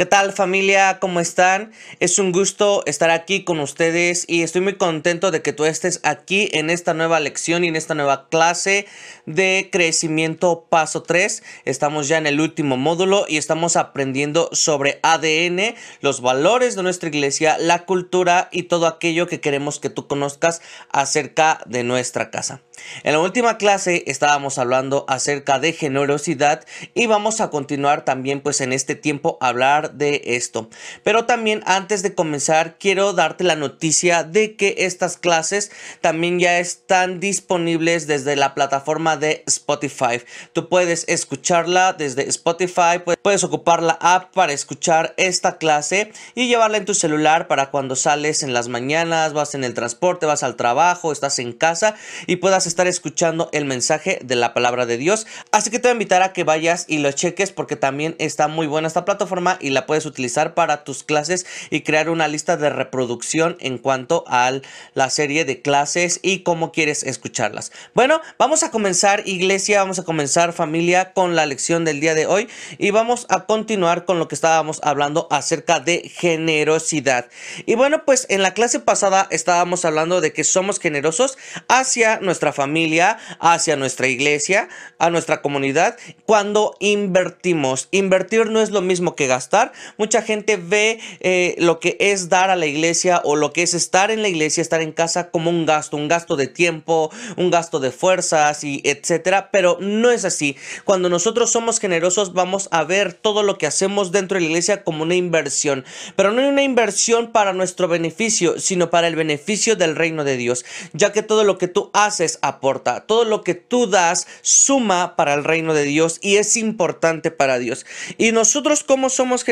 ¿Qué tal familia? ¿Cómo están? Es un gusto estar aquí con ustedes y estoy muy contento de que tú estés aquí en esta nueva lección y en esta nueva clase de crecimiento paso 3. Estamos ya en el último módulo y estamos aprendiendo sobre ADN, los valores de nuestra iglesia, la cultura y todo aquello que queremos que tú conozcas acerca de nuestra casa. En la última clase estábamos hablando acerca de generosidad y vamos a continuar también pues en este tiempo a hablar de esto. Pero también antes de comenzar quiero darte la noticia de que estas clases también ya están disponibles desde la plataforma de Spotify. Tú puedes escucharla desde Spotify, puedes ocupar la app para escuchar esta clase y llevarla en tu celular para cuando sales en las mañanas, vas en el transporte, vas al trabajo, estás en casa y puedas estar escuchando el mensaje de la palabra de Dios. Así que te voy a invitar a que vayas y lo cheques porque también está muy buena esta plataforma y la puedes utilizar para tus clases y crear una lista de reproducción en cuanto a la serie de clases y cómo quieres escucharlas. Bueno, vamos a comenzar iglesia, vamos a comenzar familia con la lección del día de hoy y vamos a continuar con lo que estábamos hablando acerca de generosidad. Y bueno, pues en la clase pasada estábamos hablando de que somos generosos hacia nuestra familia, hacia nuestra iglesia, a nuestra comunidad, cuando invertimos. Invertir no es lo mismo que gastar. Mucha gente ve eh, lo que es dar a la iglesia o lo que es estar en la iglesia, estar en casa como un gasto, un gasto de tiempo, un gasto de fuerzas y etcétera, pero no es así. Cuando nosotros somos generosos vamos a ver todo lo que hacemos dentro de la iglesia como una inversión, pero no una inversión para nuestro beneficio, sino para el beneficio del reino de Dios, ya que todo lo que tú haces aporta. Todo lo que tú das suma para el reino de Dios y es importante para Dios. ¿Y nosotros cómo somos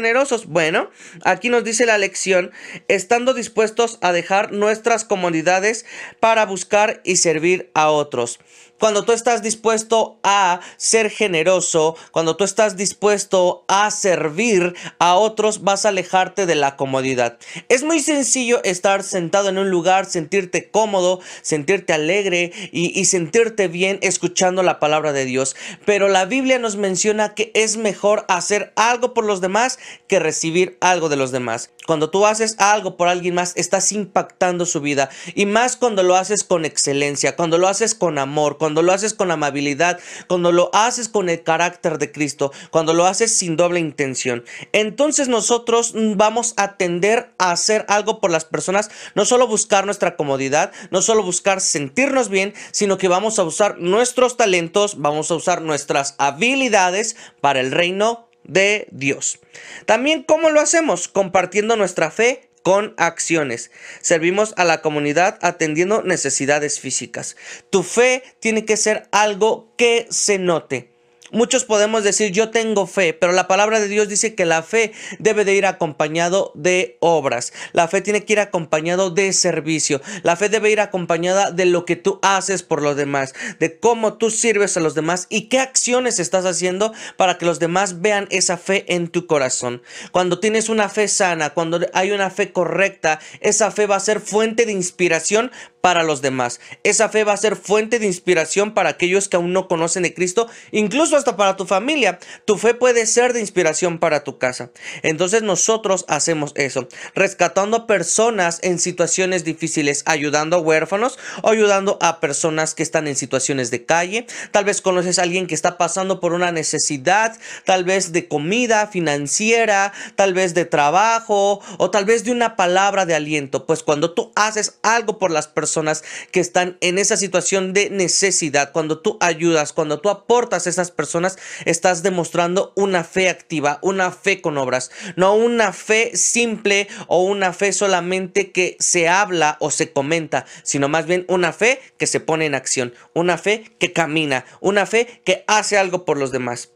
Bueno, aquí nos dice la lección, estando dispuestos a dejar nuestras comodidades para buscar y servir a otros. Cuando tú estás dispuesto a ser generoso, cuando tú estás dispuesto a servir a otros, vas a alejarte de la comodidad. Es muy sencillo estar sentado en un lugar, sentirte cómodo, sentirte alegre y, sentirte bien escuchando la palabra de Dios. Pero la Biblia nos menciona que es mejor hacer algo por los demás que recibir algo de los demás. Cuando tú haces algo por alguien más, estás impactando su vida. Y más cuando lo haces con excelencia, cuando lo haces con amor, cuando lo haces con amabilidad, cuando lo haces con el carácter de Cristo, cuando lo haces sin doble intención. Entonces nosotros vamos a tender a hacer algo por las personas, no solo buscar nuestra comodidad, no solo buscar sentirnos bien, sino que vamos a usar nuestros talentos, vamos a usar nuestras habilidades para el reino de Dios. También, ¿cómo lo hacemos? Compartiendo nuestra fe con acciones. Servimos a la comunidad atendiendo necesidades físicas. Tu fe tiene que ser algo que se note. Muchos podemos decir yo tengo fe, pero la palabra de Dios dice que la fe debe de ir acompañado de obras. La fe tiene que ir acompañado de servicio. La fe debe ir acompañada de lo que tú haces por los demás, de cómo tú sirves a los demás y qué acciones estás haciendo para que los demás vean esa fe en tu corazón. Cuando tienes una fe sana, cuando hay una fe correcta, esa fe va a ser fuente de inspiración para los demás. Esa fe va a ser fuente de inspiración para aquellos que aún no conocen de Cristo, incluso hasta para tu familia. Tu fe puede ser de inspiración para tu casa. Entonces nosotros hacemos eso, rescatando personas en situaciones difíciles, ayudando a huérfanos o ayudando a personas que están en situaciones de calle. Tal vez conoces a alguien que está pasando por una necesidad, tal vez de comida financiera, tal vez de trabajo o tal vez de una palabra de aliento. Pues cuando tú haces algo por las personas que están en esa situación de necesidad, cuando tú ayudas, cuando tú aportas a esas personas, estás demostrando una fe activa, una fe con obras, no una fe simple o una fe solamente que se habla o se comenta, sino más bien una fe que se pone en acción, una fe que camina, una fe que hace algo por los demás.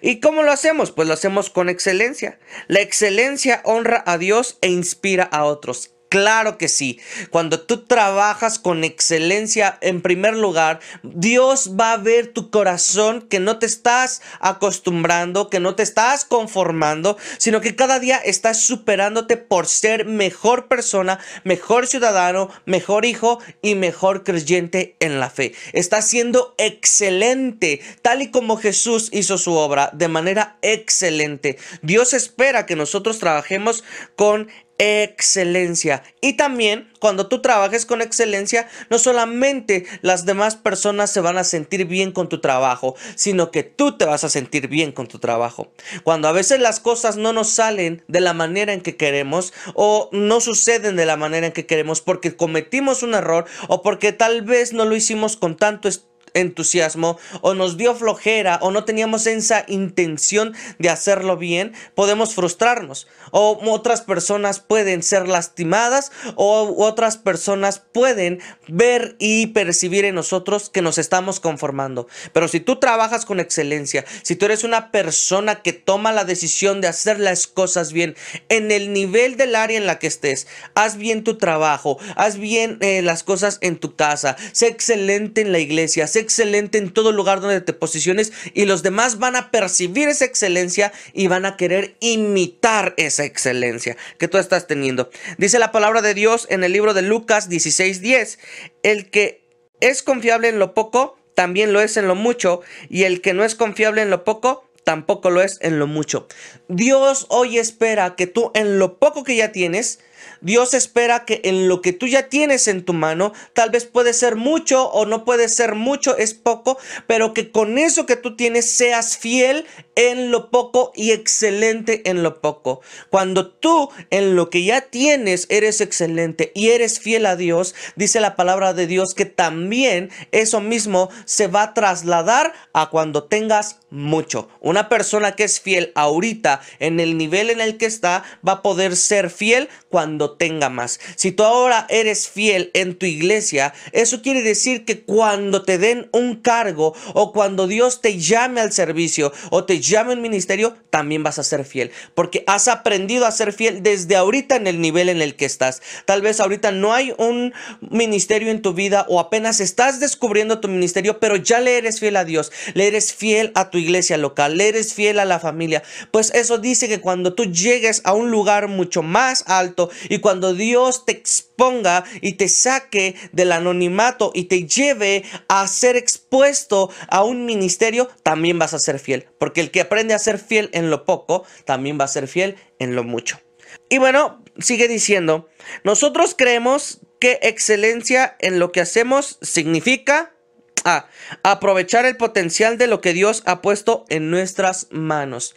¿Y cómo lo hacemos? Pues lo hacemos con excelencia. La excelencia honra a Dios e inspira a otros. Claro que sí. Cuando tú trabajas con excelencia, en primer lugar, Dios va a ver tu corazón que no te estás acostumbrando, que no te estás conformando, sino que cada día estás superándote por ser mejor persona, mejor ciudadano, mejor hijo y mejor creyente en la fe. Estás siendo excelente, tal y como Jesús hizo su obra, de manera excelente. Dios espera que nosotros trabajemos con excelencia. Y también cuando tú trabajes con excelencia, no solamente las demás personas se van a sentir bien con tu trabajo, sino que tú te vas a sentir bien con tu trabajo. Cuando a veces las cosas no nos salen de la manera en que queremos o no suceden de la manera en que queremos porque cometimos un error o porque tal vez no lo hicimos con tanto entusiasmo o nos dio flojera o no teníamos esa intención de hacerlo bien, podemos frustrarnos. O otras personas pueden ser lastimadas o otras personas pueden ver y percibir en nosotros que nos estamos conformando. Pero si tú trabajas con excelencia, si tú eres una persona que toma la decisión de hacer las cosas bien en el nivel del área en la que estés, haz bien tu trabajo, haz bien eh, las cosas en tu casa, sé excelente en la iglesia, sé excelente en todo lugar donde te posiciones y los demás van a percibir esa excelencia y van a querer imitar esa excelencia que tú estás teniendo. Dice la palabra de Dios en el libro de Lucas 16:10, el que es confiable en lo poco, también lo es en lo mucho, y el que no es confiable en lo poco, tampoco lo es en lo mucho. Dios hoy espera que tú en lo poco que ya tienes, Dios espera que en lo que tú ya tienes en tu mano, tal vez puede ser mucho o no puede ser mucho, es poco, pero que con eso que tú tienes seas fiel en lo poco y excelente en lo poco. Cuando tú en lo que ya tienes eres excelente y eres fiel a Dios, dice la palabra de Dios que también eso mismo se va a trasladar a cuando tengas mucho. Una persona que es fiel ahorita en el nivel en el que está va a poder ser fiel cuando tenga más. Si tú ahora eres fiel en tu iglesia, eso quiere decir que cuando te den un cargo o cuando Dios te llame al servicio o te llame al ministerio, también vas a ser fiel. Porque has aprendido a ser fiel desde ahorita en el nivel en el que estás. Tal vez ahorita no hay un ministerio en tu vida o apenas estás descubriendo tu ministerio, pero ya le eres fiel a Dios, le eres fiel a tu iglesia local, eres fiel a la familia. Pues eso dice que cuando tú llegues a un lugar mucho más alto y cuando Dios te exponga y te saque del anonimato y te lleve a ser expuesto a un ministerio, también vas a ser fiel. Porque el que aprende a ser fiel en lo poco, también va a ser fiel en lo mucho. Y bueno, sigue diciendo, nosotros creemos que excelencia en lo que hacemos significa a. Aprovechar el potencial de lo que Dios ha puesto en nuestras manos.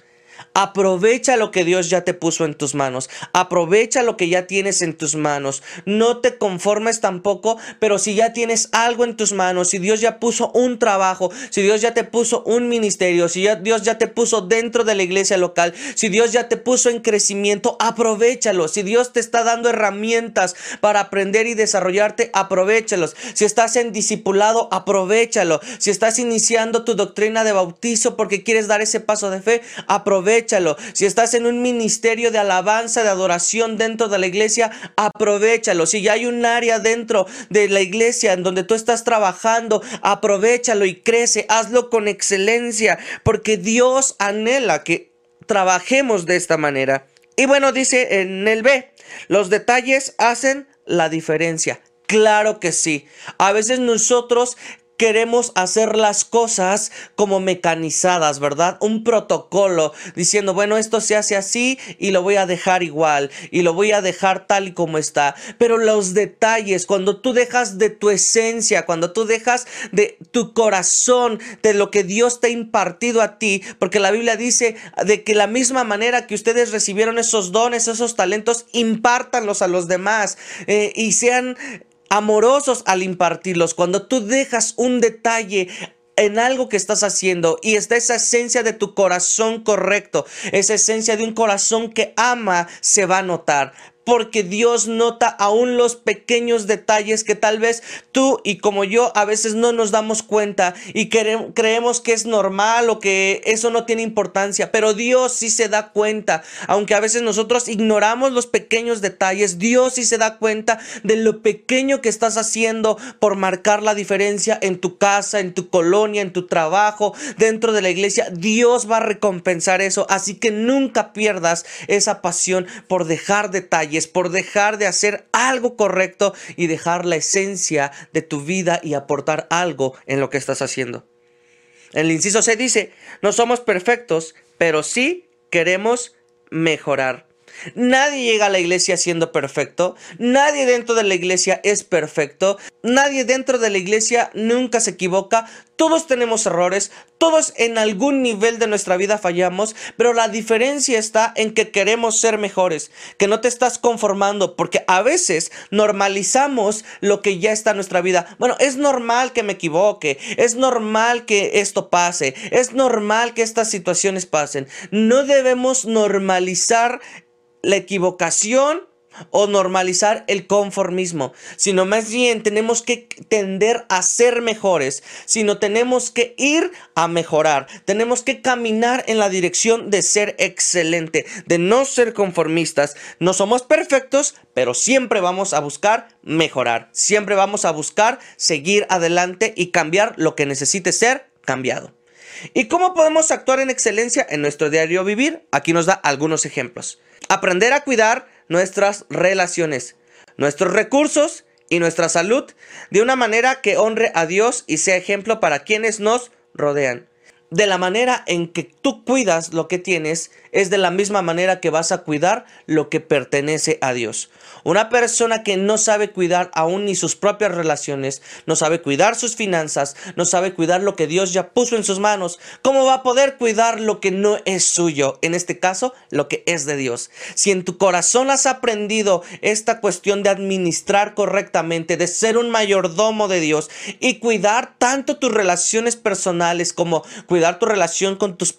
Aprovecha lo que Dios ya te puso en tus manos. Aprovecha lo que ya tienes en tus manos. No te conformes tampoco, pero si ya tienes algo en tus manos, si Dios ya puso un trabajo, si Dios ya te puso un ministerio, si Dios ya te puso dentro de la iglesia local, si Dios ya te puso en crecimiento, aprovechalo. Si Dios te está dando herramientas para aprender y desarrollarte, aprovechalos. Si estás en discipulado, aprovechalo. Si estás iniciando tu doctrina de bautizo porque quieres dar ese paso de fe, aprovecha aprovechalo. Si estás en un ministerio de alabanza, de adoración dentro de la iglesia, aprovechalo. Si ya hay un área dentro de la iglesia en donde tú estás trabajando, aprovechalo y crece. Hazlo con excelencia, porque Dios anhela que trabajemos de esta manera. Y bueno, dice en el B, los detalles hacen la diferencia. Claro que sí. A veces nosotros queremos hacer las cosas como mecanizadas, ¿verdad? Un protocolo diciendo, bueno, esto se hace así y lo voy a dejar igual y lo voy a dejar tal y como está. Pero los detalles, cuando tú dejas de tu esencia, cuando tú dejas de tu corazón, de lo que Dios te ha impartido a ti, porque la Biblia dice de que la misma manera que ustedes recibieron esos dones, esos talentos, impártanlos a los demás eh, y sean amorosos al impartirlos. Cuando tú dejas un detalle en algo que estás haciendo y está esa esencia de tu corazón correcto, esa esencia de un corazón que ama, se va a notar. Porque Dios nota aún los pequeños detalles que tal vez tú y como yo a veces no nos damos cuenta y creemos que es normal o que eso no tiene importancia, pero Dios sí se da cuenta, aunque a veces nosotros ignoramos los pequeños detalles, Dios sí se da cuenta de lo pequeño que estás haciendo por marcar la diferencia en tu casa, en tu colonia, en tu trabajo, dentro de la iglesia. Dios va a recompensar eso, así que nunca pierdas esa pasión por dejar detalles es por dejar de hacer algo correcto y dejar la esencia de tu vida y aportar algo en lo que estás haciendo. En el inciso se dice, no somos perfectos, pero sí queremos mejorar. Nadie llega a la iglesia siendo perfecto. Nadie dentro de la iglesia es perfecto. Nadie dentro de la iglesia nunca se equivoca. Todos tenemos errores. Todos en algún nivel de nuestra vida fallamos. Pero la diferencia está en que queremos ser mejores. Que no te estás conformando. Porque a veces normalizamos lo que ya está en nuestra vida. Bueno, es normal que me equivoque. Es normal que esto pase. Es normal que estas situaciones pasen. No debemos normalizar la equivocación o normalizar el conformismo, sino más bien tenemos que tender a ser mejores, sino tenemos que ir a mejorar, tenemos que caminar en la dirección de ser excelente, de no ser conformistas. No somos perfectos, pero siempre vamos a buscar mejorar, siempre vamos a buscar seguir adelante y cambiar lo que necesite ser cambiado. ¿Y cómo podemos actuar en excelencia en nuestro diario vivir? Aquí nos da algunos ejemplos. Aprender a cuidar nuestras relaciones, nuestros recursos y nuestra salud de una manera que honre a Dios y sea ejemplo para quienes nos rodean. De la manera en que tú cuidas lo que tienes, es de la misma manera que vas a cuidar lo que pertenece a Dios. Una persona que no sabe cuidar aún ni sus propias relaciones, no sabe cuidar sus finanzas, no sabe cuidar lo que Dios ya puso en sus manos, ¿cómo va a poder cuidar lo que no es suyo? En este caso, lo que es de Dios. Si en tu corazón has aprendido esta cuestión de administrar correctamente, de ser un mayordomo de Dios y cuidar tanto tus relaciones personales como cuidar tu relación con tus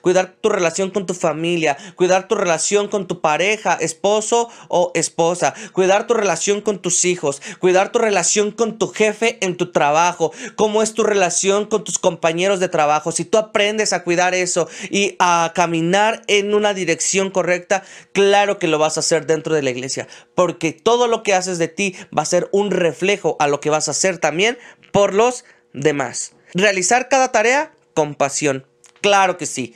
cuidar tu relación con tu familia, cuidar tu relación con tu pareja, esposo o esposa, cuidar tu relación con tus hijos, cuidar tu relación con tu jefe en tu trabajo, cómo es tu relación con tus compañeros de trabajo. Si tú aprendes a cuidar eso y a caminar en una dirección correcta, claro que lo vas a hacer dentro de la iglesia, porque todo lo que haces de ti va a ser un reflejo a lo que vas a hacer también por los demás. Realizar cada tarea compasión. Claro que sí.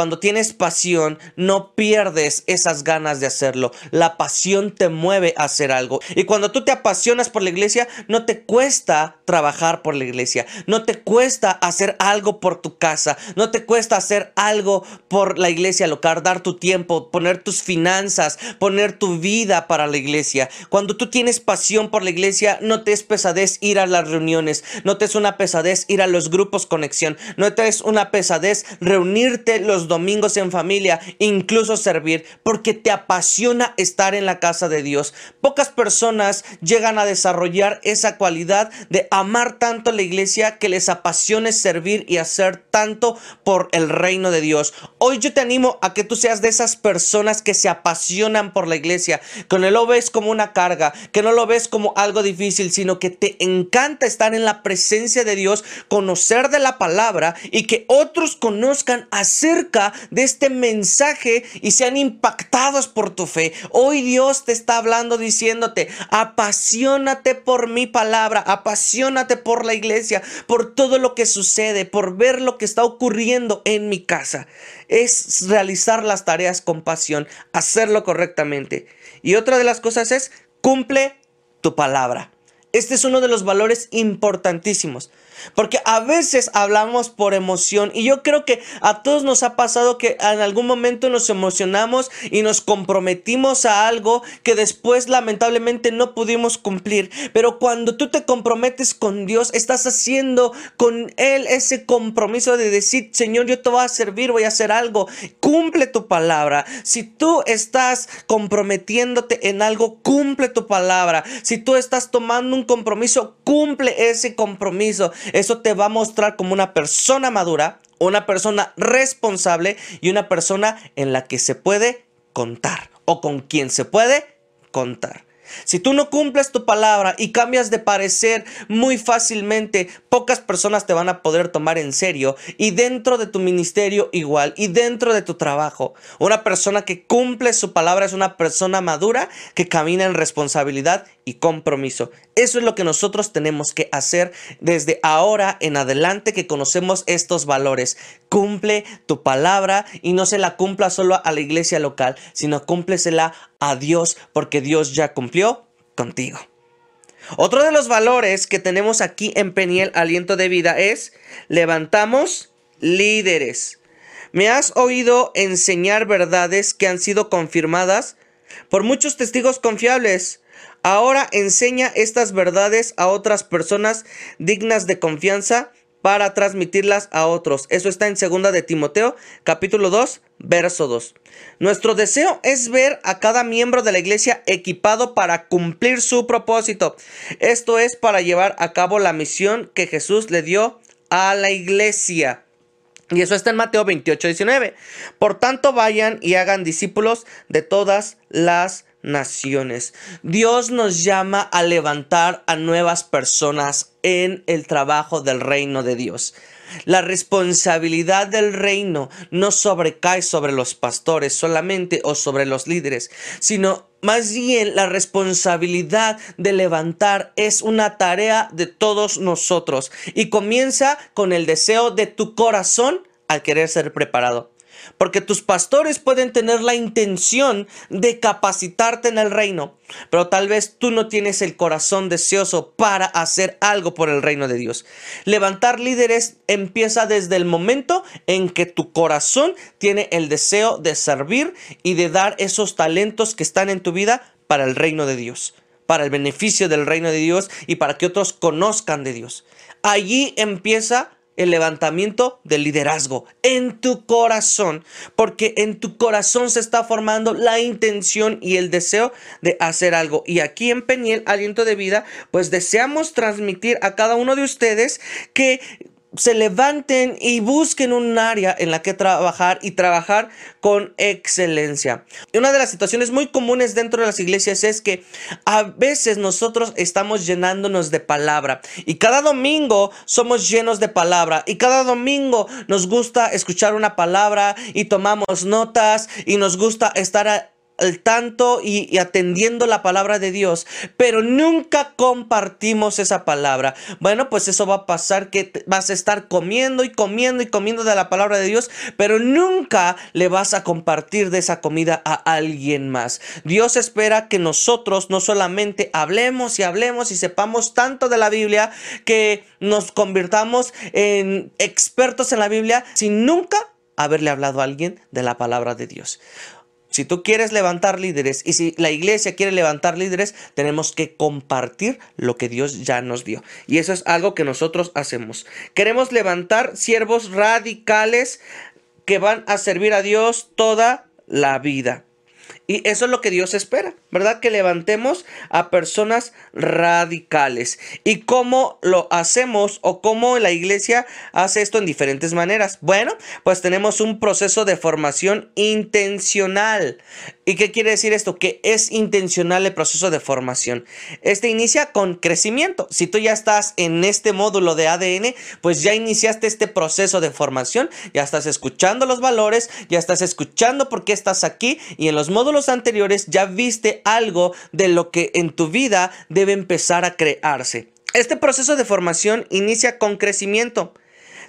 Cuando tienes pasión, no pierdes esas ganas de hacerlo. La pasión te mueve a hacer algo. Y cuando tú te apasionas por la iglesia, no te cuesta trabajar por la iglesia. No te cuesta hacer algo por tu casa. No te cuesta hacer algo por la iglesia local, dar tu tiempo, poner tus finanzas, poner tu vida para la iglesia. Cuando tú tienes pasión por la iglesia, no te es pesadez ir a las reuniones. No te es una pesadez ir a los grupos conexión. No te es una pesadez reunirte los domingos en familia, incluso servir, porque te apasiona estar en la casa de Dios. Pocas personas llegan a desarrollar esa cualidad de amar tanto la iglesia que les apasione servir y hacer tanto por el reino de Dios. Hoy yo te animo a que tú seas de esas personas que se apasionan por la iglesia, que no lo ves como una carga, que no lo ves como algo difícil, sino que te encanta estar en la presencia de Dios, conocer de la palabra y que otros conozcan acerca de este mensaje y sean impactados por tu fe. Hoy Dios te está hablando diciéndote, apasionate por mi palabra, apasionate por la iglesia, por todo lo que sucede, por ver lo que está ocurriendo en mi casa. Es realizar las tareas con pasión, hacerlo correctamente. Y otra de las cosas es, cumple tu palabra. Este es uno de los valores importantísimos. Porque a veces hablamos por emoción y yo creo que a todos nos ha pasado que en algún momento nos emocionamos y nos comprometimos a algo que después lamentablemente no pudimos cumplir. Pero cuando tú te comprometes con Dios, estás haciendo con Él ese compromiso de decir, Señor, yo te voy a servir, voy a hacer algo. Cumple tu palabra. Si tú estás comprometiéndote en algo, cumple tu palabra. Si tú estás tomando un compromiso, cumple ese compromiso. Eso te va a mostrar como una persona madura, una persona responsable y una persona en la que se puede contar o con quien se puede contar. Si tú no cumples tu palabra y cambias de parecer muy fácilmente, pocas personas te van a poder tomar en serio. Y dentro de tu ministerio igual, y dentro de tu trabajo, una persona que cumple su palabra es una persona madura que camina en responsabilidad y compromiso. Eso es lo que nosotros tenemos que hacer desde ahora en adelante que conocemos estos valores. Cumple tu palabra y no se la cumpla solo a la iglesia local, sino cúmplesela a Dios porque Dios ya cumplió contigo. Otro de los valores que tenemos aquí en Peniel Aliento de Vida es levantamos líderes. Me has oído enseñar verdades que han sido confirmadas por muchos testigos confiables. Ahora enseña estas verdades a otras personas dignas de confianza para transmitirlas a otros. Eso está en 2 de Timoteo, capítulo 2, verso 2. Nuestro deseo es ver a cada miembro de la iglesia equipado para cumplir su propósito. Esto es para llevar a cabo la misión que Jesús le dio a la iglesia. Y eso está en Mateo 28, 19. Por tanto, vayan y hagan discípulos de todas las naciones. Dios nos llama a levantar a nuevas personas en el trabajo del reino de Dios. La responsabilidad del reino no sobrecae sobre los pastores solamente o sobre los líderes, sino más bien la responsabilidad de levantar es una tarea de todos nosotros y comienza con el deseo de tu corazón al querer ser preparado. Porque tus pastores pueden tener la intención de capacitarte en el reino, pero tal vez tú no tienes el corazón deseoso para hacer algo por el reino de Dios. Levantar líderes empieza desde el momento en que tu corazón tiene el deseo de servir y de dar esos talentos que están en tu vida para el reino de Dios para el beneficio del reino de Dios y para que otros conozcan de Dios. Allí empieza el levantamiento del liderazgo en tu corazón, porque en tu corazón se está formando la intención y el deseo de hacer algo. Y aquí en Peniel, Aliento de Vida, pues deseamos transmitir a cada uno de ustedes que se levanten y busquen un área en la que trabajar y trabajar con excelencia. Y una de las situaciones muy comunes dentro de las iglesias es que a veces nosotros estamos llenándonos de palabra y cada domingo somos llenos de palabra y cada domingo nos gusta escuchar una palabra y tomamos notas y nos gusta estar al tanto y, atendiendo la palabra de Dios, pero nunca compartimos esa palabra. Bueno, pues eso va a pasar que vas a estar comiendo y comiendo y comiendo de la palabra de Dios, pero nunca le vas a compartir de esa comida a alguien más. Dios espera que nosotros no solamente hablemos y hablemos y sepamos tanto de la Biblia que nos convirtamos en expertos en la Biblia sin nunca haberle hablado a alguien de la palabra de Dios. Si tú quieres levantar líderes y si la iglesia quiere levantar líderes, tenemos que compartir lo que Dios ya nos dio. Y eso es algo que nosotros hacemos. Queremos levantar siervos radicales que van a servir a Dios toda la vida. Y eso es lo que Dios espera, ¿verdad? Que levantemos a personas radicales. ¿Y cómo lo hacemos o cómo la iglesia hace esto en diferentes maneras? Bueno, pues tenemos un proceso de formación intencional. ¿Y qué quiere decir esto? Que es intencional el proceso de formación. Este inicia con crecimiento. Si tú ya estás en este módulo de ADN, pues ya iniciaste este proceso de formación, ya estás escuchando los valores, ya estás escuchando por qué estás aquí y en los módulos anteriores ya viste algo de lo que en tu vida debe empezar a crearse. Este proceso de formación inicia con crecimiento.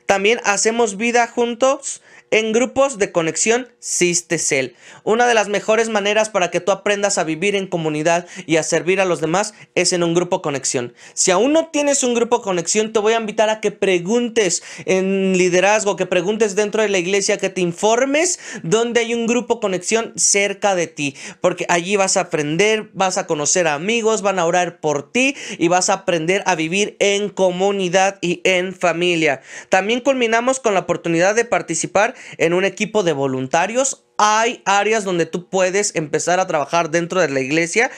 También hacemos vida juntos en grupos de conexión Sistecel. Una de las mejores maneras para que tú aprendas a vivir en comunidad y a servir a los demás es en un grupo conexión. Si aún no tienes un grupo conexión, te voy a invitar a que preguntes en liderazgo, que preguntes dentro de la iglesia, que te informes dónde hay un grupo conexión cerca de ti, porque allí vas a aprender, vas a conocer amigos, van a orar por ti y vas a aprender a vivir en comunidad y en familia. También culminamos con la oportunidad de participar en un equipo de voluntarios hay áreas donde tú puedes empezar a trabajar dentro de la iglesia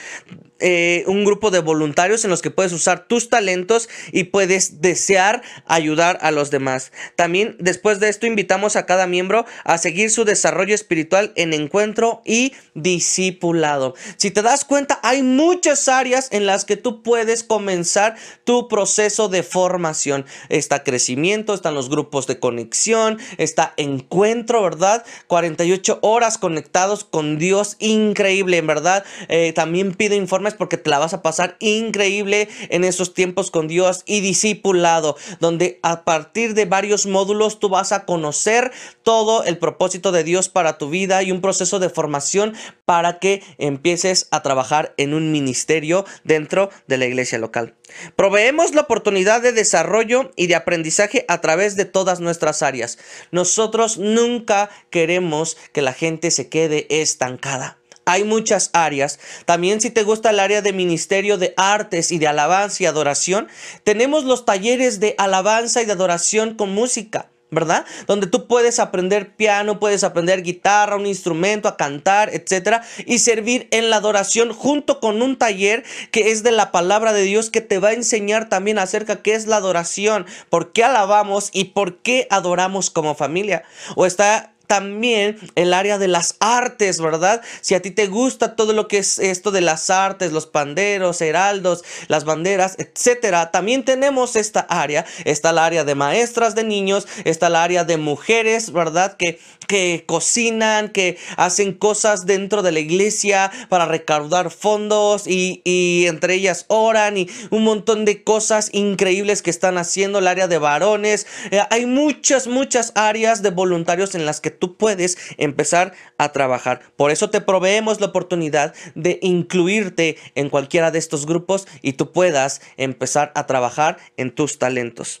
eh, un grupo de voluntarios en los que puedes usar tus talentos y puedes desear ayudar a los demás. También después de esto invitamos a cada miembro a seguir su desarrollo espiritual en encuentro y discipulado. Si te das cuenta, hay muchas áreas en las que tú puedes comenzar tu proceso de formación. Está crecimiento, están los grupos de conexión, está encuentro, ¿verdad? 48 horas conectados con Dios, increíble, en verdad. Eh, también pido informe porque te la vas a pasar increíble en esos tiempos con Dios y discipulado, donde a partir de varios módulos tú vas a conocer todo el propósito de Dios para tu vida y un proceso de formación para que empieces a trabajar en un ministerio dentro de la iglesia local. Proveemos la oportunidad de desarrollo y de aprendizaje a través de todas nuestras áreas. Nosotros nunca queremos que la gente se quede estancada. Hay muchas áreas. También si te gusta el área de ministerio de artes y de alabanza y adoración, tenemos los talleres de alabanza y de adoración con música. ¿Verdad? Donde tú puedes aprender piano, puedes aprender guitarra, un instrumento, a cantar, etcétera, y servir en la adoración junto con un taller que es de la palabra de Dios que te va a enseñar también acerca qué es la adoración, por qué alabamos y por qué adoramos como familia. O está también el área de las artes, ¿verdad? Si a ti te gusta todo lo que es esto de las artes, los panderos, heraldos, las banderas, etcétera, también tenemos esta área. Está el área de maestras de niños, está el área de mujeres, ¿verdad? Que, que cocinan, que hacen cosas dentro de la iglesia para recaudar fondos y, y entre ellas oran y un montón de cosas increíbles que están haciendo. El área de varones. Eh, hay muchas, muchas áreas de voluntarios en las que tú puedes empezar a trabajar. Por eso te proveemos la oportunidad de incluirte en cualquiera de estos grupos y tú puedas empezar a trabajar en tus talentos.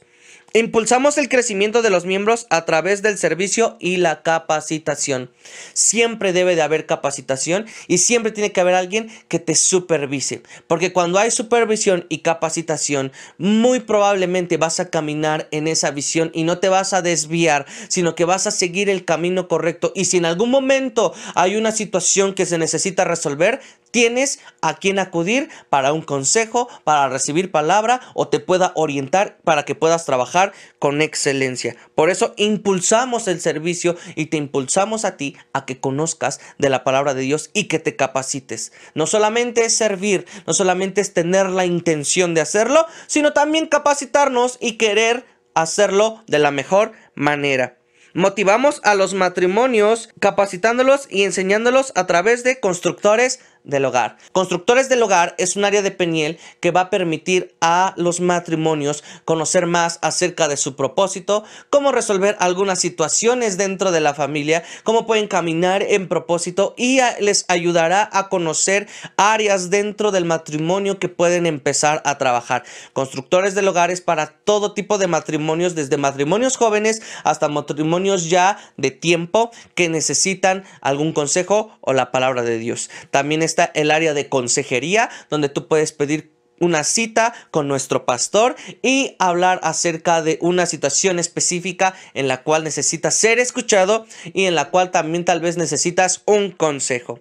Impulsamos el crecimiento de los miembros a través del servicio y la capacitación. Siempre debe de haber capacitación y siempre tiene que haber alguien que te supervise. Porque cuando hay supervisión y capacitación, muy probablemente vas a caminar en esa visión y no te vas a desviar, sino que vas a seguir el camino correcto. Y si en algún momento hay una situación que se necesita resolver, tienes a quien acudir para un consejo, para recibir palabra o te pueda orientar para que puedas trabajar con excelencia. Por eso impulsamos el servicio y te impulsamos a ti a que conozcas de la palabra de Dios y que te capacites. No solamente es servir, no solamente es tener la intención de hacerlo, sino también capacitarnos y querer hacerlo de la mejor manera. Motivamos a los matrimonios capacitándolos y enseñándolos a través de constructores del hogar. Constructores del hogar es un área de Peniel que va a permitir a los matrimonios conocer más acerca de su propósito, cómo resolver algunas situaciones dentro de la familia, cómo pueden caminar en propósito y les ayudará a conocer áreas dentro del matrimonio que pueden empezar a trabajar. Constructores del hogar es para todo tipo de matrimonios, desde matrimonios jóvenes hasta matrimonios ya de tiempo que necesitan algún consejo o la palabra de Dios. También es está el área de consejería, donde tú puedes pedir una cita con nuestro pastor y hablar acerca de una situación específica en la cual necesitas ser escuchado y en la cual también tal vez necesitas un consejo.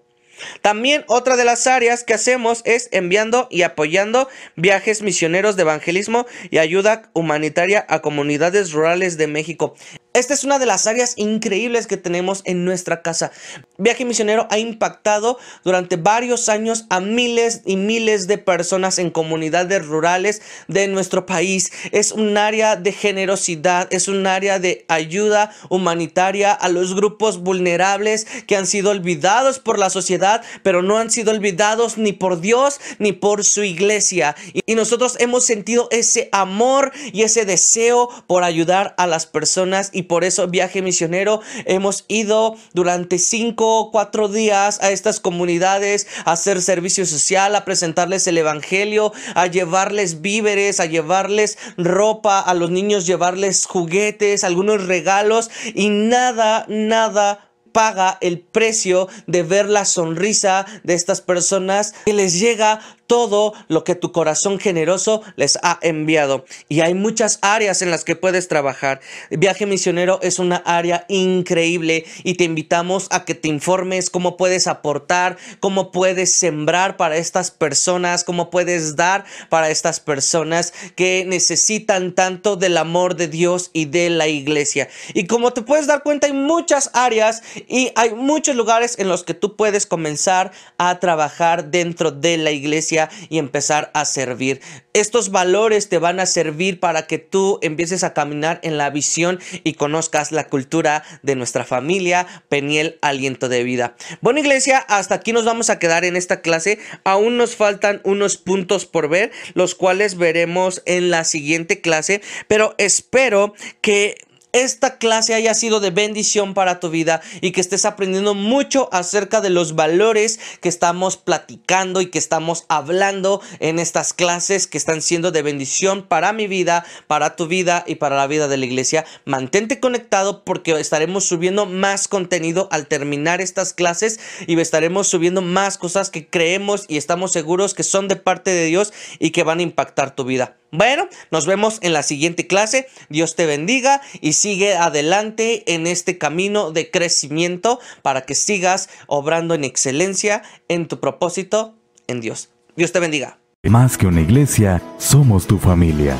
También otra de las áreas que hacemos es enviando y apoyando viajes misioneros de evangelismo y ayuda humanitaria a comunidades rurales de México. Esta es una de las áreas increíbles que tenemos en nuestra casa. Viaje Misionero ha impactado durante varios años a miles y miles de personas en comunidades rurales de nuestro país. Es un área de generosidad, es un área de ayuda humanitaria a los grupos vulnerables que han sido olvidados por la sociedad, pero no han sido olvidados ni por Dios ni por su iglesia. Y nosotros hemos sentido ese amor y ese deseo por ayudar a las personas y por eso viaje misionero hemos ido durante cinco o cuatro días a estas comunidades a hacer servicio social, a presentarles el evangelio, a llevarles víveres, a llevarles ropa, a los niños llevarles juguetes, algunos regalos y nada, nada paga el precio de ver la sonrisa de estas personas que les llega todo lo que tu corazón generoso les ha enviado. Y hay muchas áreas en las que puedes trabajar. viaje misionero es una área increíble y te invitamos a que te informes cómo puedes aportar, cómo puedes sembrar para estas personas, cómo puedes dar para estas personas que necesitan tanto del amor de Dios y de la iglesia. Y como te puedes dar cuenta, hay muchas áreas y hay muchos lugares en los que tú puedes comenzar a trabajar dentro de la iglesia y empezar a servir. Estos valores te van a servir para que tú empieces a caminar en la visión y conozcas la cultura de nuestra familia Peniel Aliento de Vida. Bueno iglesia, hasta aquí nos vamos a quedar en esta clase. Aún nos faltan unos puntos por ver, los cuales veremos en la siguiente clase, pero espero que esta clase haya sido de bendición para tu vida y que estés aprendiendo mucho acerca de los valores que estamos platicando y que estamos hablando en estas clases que están siendo de bendición para mi vida, para tu vida y para la vida de la iglesia. Mantente conectado porque estaremos subiendo más contenido al terminar estas clases y estaremos subiendo más cosas que creemos y estamos seguros que son de parte de Dios y que van a impactar tu vida. Bueno, nos vemos en la siguiente clase. Dios te bendiga y sigue adelante en este camino de crecimiento para que sigas obrando en excelencia en tu propósito en Dios. Dios te bendiga. Más que una iglesia, somos tu familia.